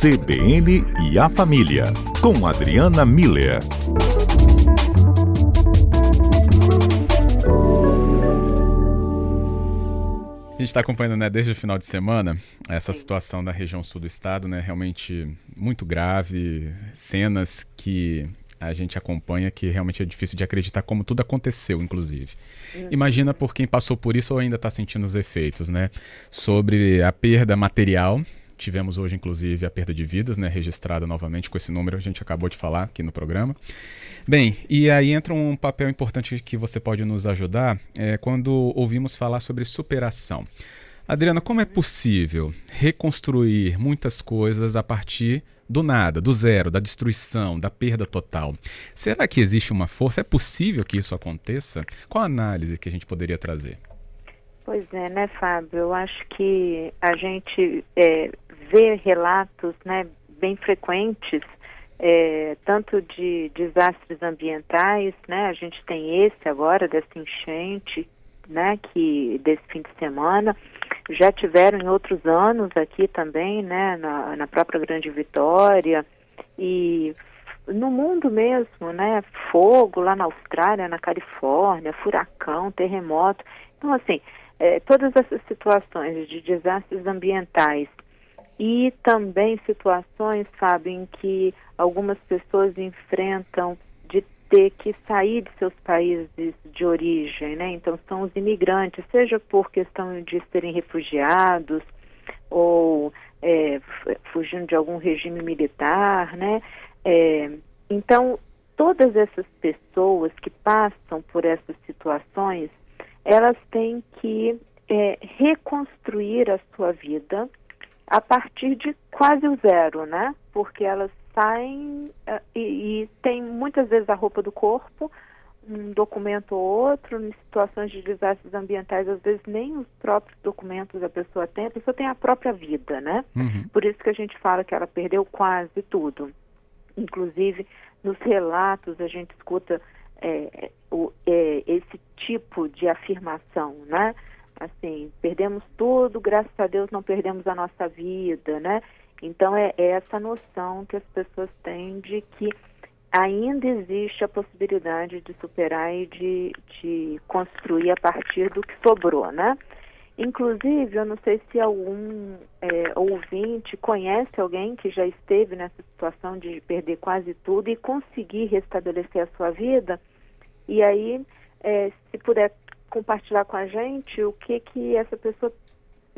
CBN e a Família, com Adriana Miller. A gente está acompanhando né, desde o final de semana essa situação da região sul do estado, né, realmente muito grave, cenas que a gente acompanha que realmente é difícil de acreditar como tudo aconteceu, inclusive. Uhum. Imagina por quem passou por isso ou ainda está sentindo os efeitos, né? Sobre a perda material. Tivemos hoje, inclusive, a perda de vidas, né? Registrada novamente com esse número, a gente acabou de falar aqui no programa. Bem, e aí entra um papel importante que você pode nos ajudar é, quando ouvimos falar sobre superação. Adriana, como é possível reconstruir muitas coisas a partir do nada, do zero, da destruição, da perda total? Será que existe uma força? É possível que isso aconteça? Qual a análise que a gente poderia trazer? Pois é, né, Fábio? Eu acho que a gente é, vê relatos né, bem frequentes, é, tanto de desastres ambientais, né? A gente tem esse agora, dessa enchente, né, que desse fim de semana, já tiveram em outros anos aqui também, né, na, na própria Grande Vitória e no mundo mesmo, né, fogo lá na Austrália, na Califórnia, furacão, terremoto. Então, assim, é, todas essas situações de desastres ambientais e também situações, sabe, em que algumas pessoas enfrentam de ter que sair de seus países de origem, né? Então são os imigrantes, seja por questão de serem refugiados ou é, fugindo de algum regime militar, né? É, então todas essas pessoas que passam por essas situações, elas têm que é, reconstruir a sua vida a partir de quase o zero, né? Porque elas saem uh, e, e tem muitas vezes a roupa do corpo, um documento ou outro, em situações de desastres ambientais, às vezes nem os próprios documentos a pessoa tem, a pessoa tem a própria vida, né? Uhum. Por isso que a gente fala que ela perdeu quase tudo. Inclusive, nos relatos a gente escuta é, o, é, esse tipo de afirmação, né? Assim, perdemos tudo, graças a Deus não perdemos a nossa vida, né? Então é, é essa noção que as pessoas têm de que ainda existe a possibilidade de superar e de, de construir a partir do que sobrou, né? Inclusive, eu não sei se algum é, ouvinte conhece alguém que já esteve nessa situação de perder quase tudo e conseguir restabelecer a sua vida. E aí, é, se puder compartilhar com a gente o que que essa pessoa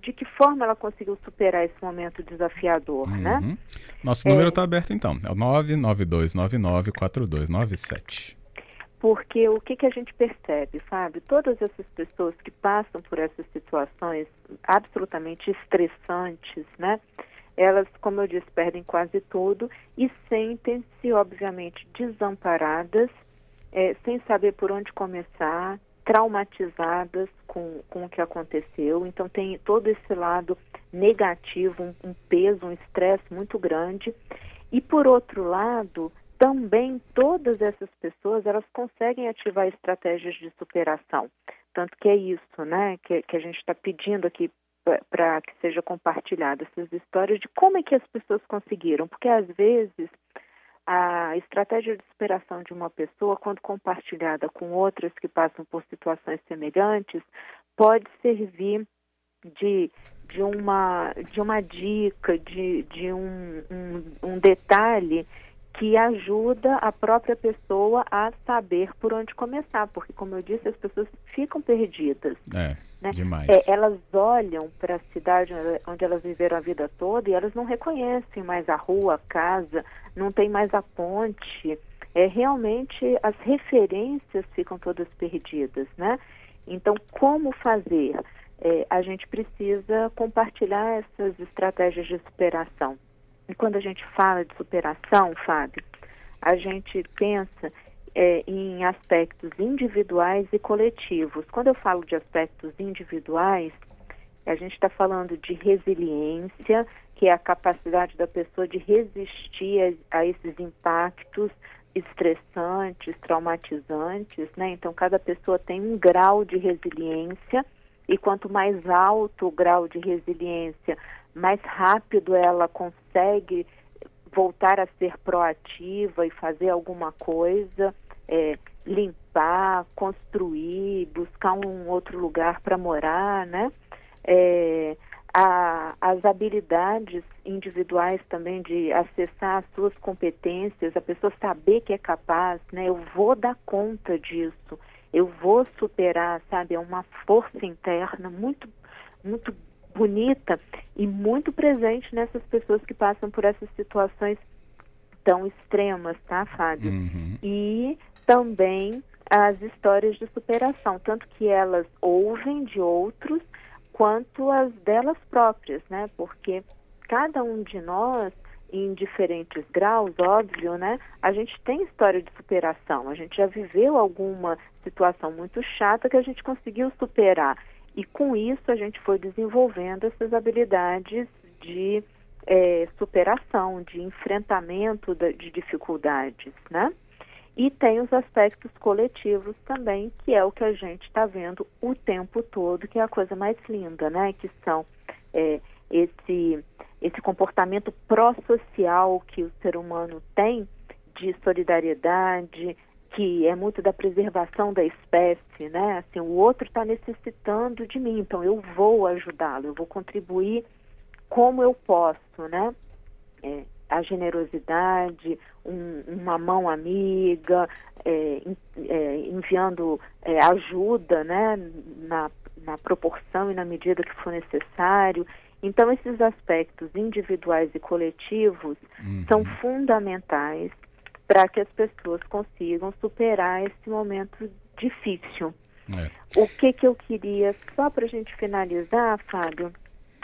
de que forma ela conseguiu superar esse momento desafiador, né? uhum. né? Nosso número está é, aberto então, é o 992994297. Porque o que, que a gente percebe, sabe? Todas essas pessoas que passam por essas situações absolutamente estressantes, né? Elas, como eu disse, perdem quase tudo e sentem-se, obviamente, desamparadas, é, sem saber por onde começar, traumatizadas com, com o que aconteceu. Então tem todo esse lado negativo, um, um peso, um estresse muito grande. E por outro lado, também todas essas pessoas elas conseguem ativar estratégias de superação. Tanto que é isso, né, que, que a gente está pedindo aqui para que seja compartilhada essas histórias de como é que as pessoas conseguiram, porque às vezes a estratégia de superação de uma pessoa, quando compartilhada com outras que passam por situações semelhantes, pode servir de, de, uma, de uma dica, de, de um, um, um detalhe que ajuda a própria pessoa a saber por onde começar, porque, como eu disse, as pessoas ficam perdidas. É, né? demais. É, elas olham para a cidade onde elas viveram a vida toda e elas não reconhecem mais a rua, a casa, não tem mais a ponte. É, realmente, as referências ficam todas perdidas, né? Então, como fazer? É, a gente precisa compartilhar essas estratégias de superação. E quando a gente fala de superação, Fábio, a gente pensa é, em aspectos individuais e coletivos. Quando eu falo de aspectos individuais, a gente está falando de resiliência, que é a capacidade da pessoa de resistir a, a esses impactos estressantes, traumatizantes, né? Então, cada pessoa tem um grau de resiliência e quanto mais alto o grau de resiliência, mais rápido ela consegue voltar a ser proativa e fazer alguma coisa, é, limpar, construir, buscar um outro lugar para morar, né? É, a, as habilidades individuais também de acessar as suas competências, a pessoa saber que é capaz, né? Eu vou dar conta disso, eu vou superar, sabe? É uma força interna muito, muito bonita e muito presente nessas pessoas que passam por essas situações tão extremas, tá, Fábio? Uhum. E também as histórias de superação, tanto que elas ouvem de outros quanto as delas próprias, né? Porque cada um de nós em diferentes graus, óbvio, né? A gente tem história de superação. A gente já viveu alguma situação muito chata que a gente conseguiu superar. E com isso a gente foi desenvolvendo essas habilidades de é, superação, de enfrentamento de dificuldades, né? E tem os aspectos coletivos também, que é o que a gente está vendo o tempo todo, que é a coisa mais linda, né? Que são é, esse, esse comportamento pró-social que o ser humano tem de solidariedade, que é muito da preservação da espécie, né? Assim, o outro está necessitando de mim, então eu vou ajudá-lo, eu vou contribuir como eu posso, né? É, a generosidade, um, uma mão amiga, é, é, enviando é, ajuda, né? Na, na proporção e na medida que for necessário. Então, esses aspectos individuais e coletivos uhum. são fundamentais para que as pessoas consigam superar esse momento difícil. É. O que, que eu queria, só para a gente finalizar, Fábio,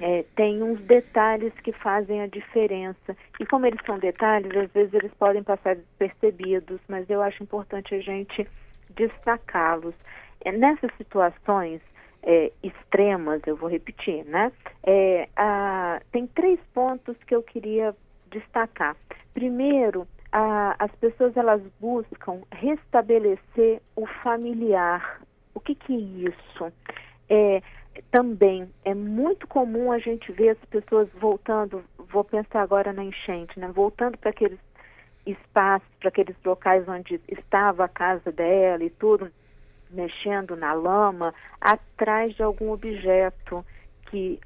é, tem uns detalhes que fazem a diferença. E como eles são detalhes, às vezes eles podem passar despercebidos, mas eu acho importante a gente destacá-los. É, nessas situações é, extremas, eu vou repetir, né? É, a, tem três pontos que eu queria destacar. Primeiro, a, as pessoas elas buscam restabelecer o familiar. O que, que é isso? É, também é muito comum a gente ver as pessoas voltando, vou pensar agora na enchente, né? Voltando para aqueles espaços, para aqueles locais onde estava a casa dela e tudo, mexendo na lama, atrás de algum objeto que,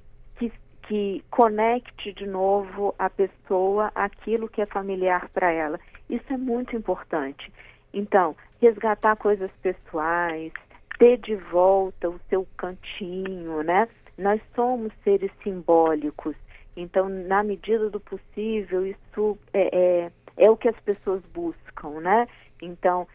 que conecte de novo a pessoa aquilo que é familiar para ela. Isso é muito importante. Então, resgatar coisas pessoais, ter de volta o seu cantinho, né? Nós somos seres simbólicos, então, na medida do possível, isso é, é, é o que as pessoas buscam, né? Então,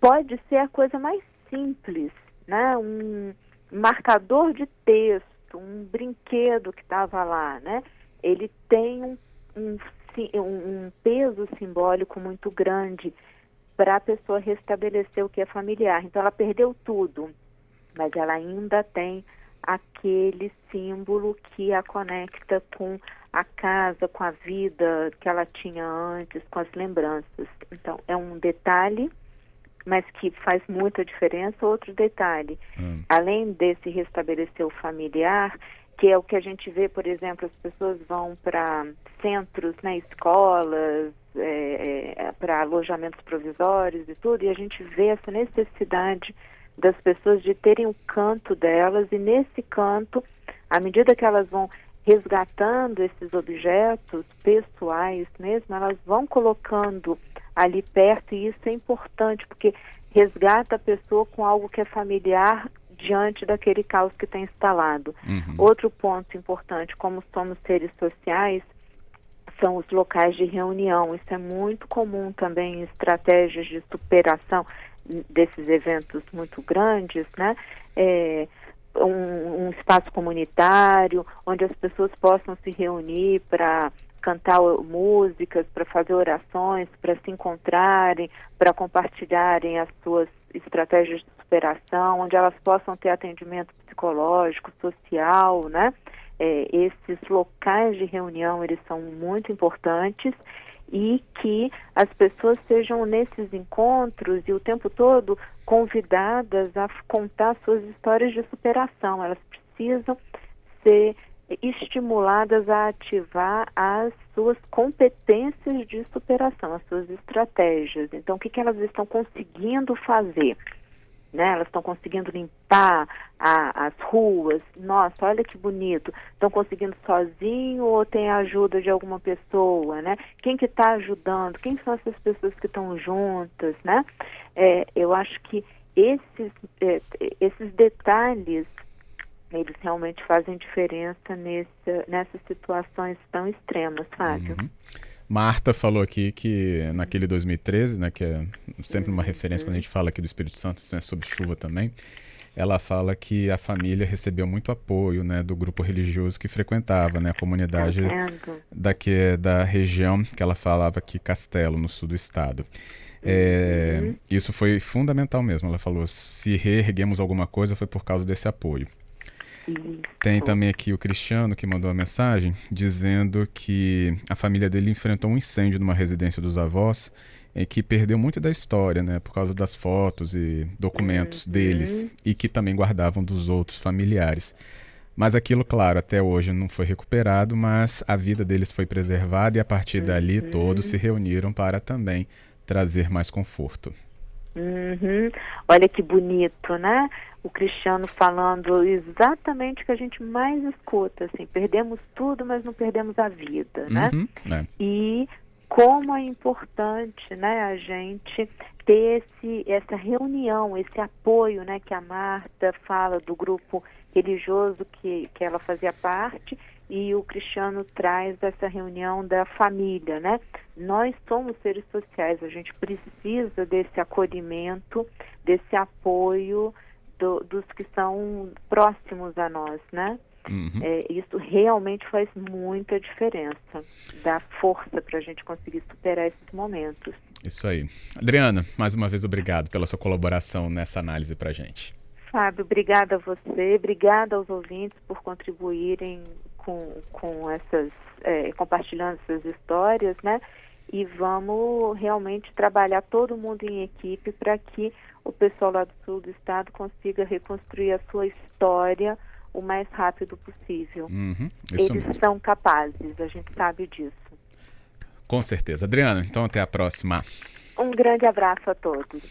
pode ser a coisa mais simples, né? Um marcador de texto um brinquedo que estava lá, né? Ele tem um, um, um peso simbólico muito grande para a pessoa restabelecer o que é familiar. Então ela perdeu tudo, mas ela ainda tem aquele símbolo que a conecta com a casa, com a vida que ela tinha antes, com as lembranças. Então é um detalhe mas que faz muita diferença. Outro detalhe, hum. além desse restabelecer o familiar, que é o que a gente vê, por exemplo, as pessoas vão para centros, né, escolas, é, é, para alojamentos provisórios e tudo, e a gente vê essa necessidade das pessoas de terem o canto delas, e nesse canto, à medida que elas vão resgatando esses objetos pessoais mesmo, elas vão colocando ali perto, e isso é importante, porque resgata a pessoa com algo que é familiar diante daquele caos que tem instalado. Uhum. Outro ponto importante, como somos seres sociais, são os locais de reunião. Isso é muito comum também em estratégias de superação desses eventos muito grandes, né? É, um, um espaço comunitário onde as pessoas possam se reunir para cantar músicas, para fazer orações, para se encontrarem, para compartilharem as suas estratégias de superação, onde elas possam ter atendimento psicológico, social, né? É, esses locais de reunião eles são muito importantes e que as pessoas sejam nesses encontros e o tempo todo convidadas a contar suas histórias de superação. Elas precisam ser estimuladas a ativar as suas competências de superação, as suas estratégias. Então, o que, que elas estão conseguindo fazer? Né? Elas estão conseguindo limpar a, as ruas. Nossa, olha que bonito. Estão conseguindo sozinho ou tem a ajuda de alguma pessoa, né? Quem que está ajudando? Quem são essas pessoas que estão juntas, né? É, eu acho que esses, é, esses detalhes eles realmente fazem diferença nessa, nessas situações tão extremas, Fábio. Uhum. Marta falou aqui que naquele 2013, né, que é sempre uma referência quando a gente fala aqui do Espírito Santo, é sobre chuva também, ela fala que a família recebeu muito apoio, né, do grupo religioso que frequentava, né, a comunidade daqui da região que ela falava aqui Castelo, no sul do estado. É, uhum. Isso foi fundamental mesmo. Ela falou: se reerguemos alguma coisa foi por causa desse apoio. Tem também aqui o Cristiano que mandou uma mensagem dizendo que a família dele enfrentou um incêndio numa residência dos avós em que perdeu muito da história, né, por causa das fotos e documentos uhum. deles e que também guardavam dos outros familiares. Mas aquilo, claro, até hoje não foi recuperado, mas a vida deles foi preservada e a partir uhum. dali todos se reuniram para também trazer mais conforto. Uhum. Olha que bonito, né? O Cristiano falando exatamente o que a gente mais escuta, assim, perdemos tudo, mas não perdemos a vida, né? Uhum. É. E como é importante, né, a gente ter esse, essa reunião, esse apoio, né, que a Marta fala do grupo religioso que, que ela fazia parte e o Cristiano traz essa reunião da família, né? Nós somos seres sociais, a gente precisa desse acolhimento, desse apoio do, dos que são próximos a nós, né? Uhum. É, isso realmente faz muita diferença, dá força para a gente conseguir superar esses momentos. Isso aí. Adriana, mais uma vez obrigado pela sua colaboração nessa análise para a gente. Fábio, obrigada a você, obrigada aos ouvintes por contribuírem com, com essas, é, compartilhando essas histórias, né? E vamos realmente trabalhar todo mundo em equipe para que o pessoal lá do sul do estado consiga reconstruir a sua história o mais rápido possível. Uhum, Eles mesmo. são capazes, a gente sabe disso. Com certeza. Adriana, então até a próxima. Um grande abraço a todos.